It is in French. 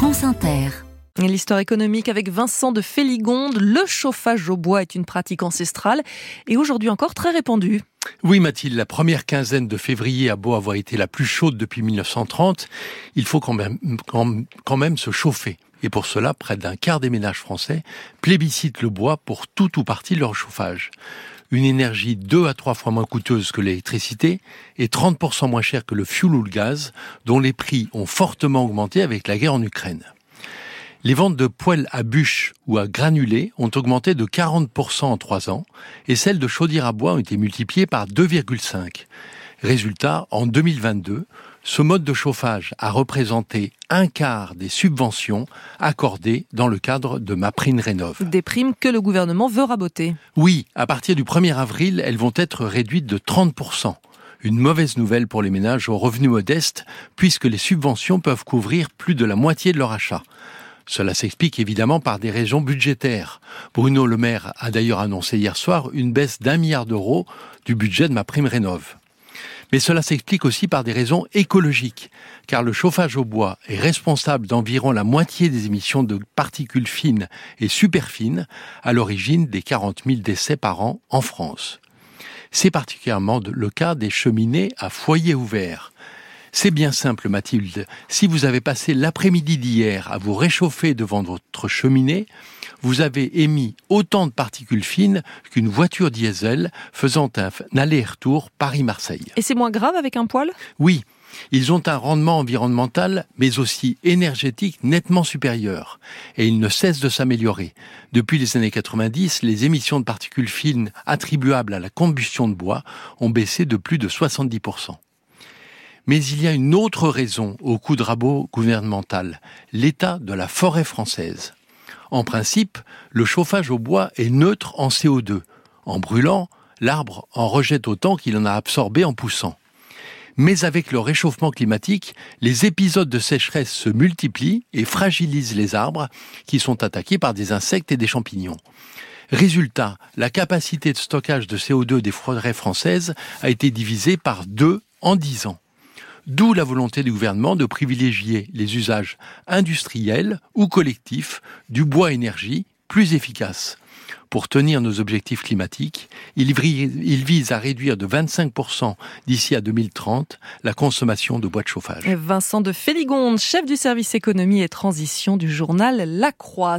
France Inter. L'histoire économique avec Vincent de Féligonde. Le chauffage au bois est une pratique ancestrale et aujourd'hui encore très répandue. Oui Mathilde, la première quinzaine de février a beau avoir été la plus chaude depuis 1930, il faut quand même, quand même se chauffer. Et pour cela, près d'un quart des ménages français plébiscitent le bois pour tout ou partie de leur chauffage une énergie deux à trois fois moins coûteuse que l'électricité et 30% moins chère que le fuel ou le gaz, dont les prix ont fortement augmenté avec la guerre en Ukraine. Les ventes de poêles à bûches ou à granulés ont augmenté de 40% en trois ans et celles de chaudières à bois ont été multipliées par 2,5. Résultat, en 2022, ce mode de chauffage a représenté un quart des subventions accordées dans le cadre de ma prime rénov. Des primes que le gouvernement veut raboter. Oui, à partir du 1er avril, elles vont être réduites de 30%. Une mauvaise nouvelle pour les ménages aux revenus modestes, puisque les subventions peuvent couvrir plus de la moitié de leur achat. Cela s'explique évidemment par des raisons budgétaires. Bruno Le Maire a d'ailleurs annoncé hier soir une baisse d'un milliard d'euros du budget de ma prime rénov. Mais cela s'explique aussi par des raisons écologiques, car le chauffage au bois est responsable d'environ la moitié des émissions de particules fines et superfines à l'origine des 40 000 décès par an en France. C'est particulièrement le cas des cheminées à foyer ouvert. C'est bien simple, Mathilde. Si vous avez passé l'après-midi d'hier à vous réchauffer devant votre cheminée, vous avez émis autant de particules fines qu'une voiture diesel faisant un aller-retour Paris-Marseille. Et c'est moins grave avec un poêle? Oui. Ils ont un rendement environnemental, mais aussi énergétique nettement supérieur. Et ils ne cessent de s'améliorer. Depuis les années 90, les émissions de particules fines attribuables à la combustion de bois ont baissé de plus de 70%. Mais il y a une autre raison au coup de rabot gouvernemental, l'état de la forêt française. En principe, le chauffage au bois est neutre en CO2. En brûlant, l'arbre en rejette autant qu'il en a absorbé en poussant. Mais avec le réchauffement climatique, les épisodes de sécheresse se multiplient et fragilisent les arbres qui sont attaqués par des insectes et des champignons. Résultat, la capacité de stockage de CO2 des forêts françaises a été divisée par deux en dix ans. D'où la volonté du gouvernement de privilégier les usages industriels ou collectifs du bois énergie plus efficaces. Pour tenir nos objectifs climatiques, il vise à réduire de 25% d'ici à 2030 la consommation de bois de chauffage. Vincent de Féligonde, chef du service économie et transition du journal La Croix.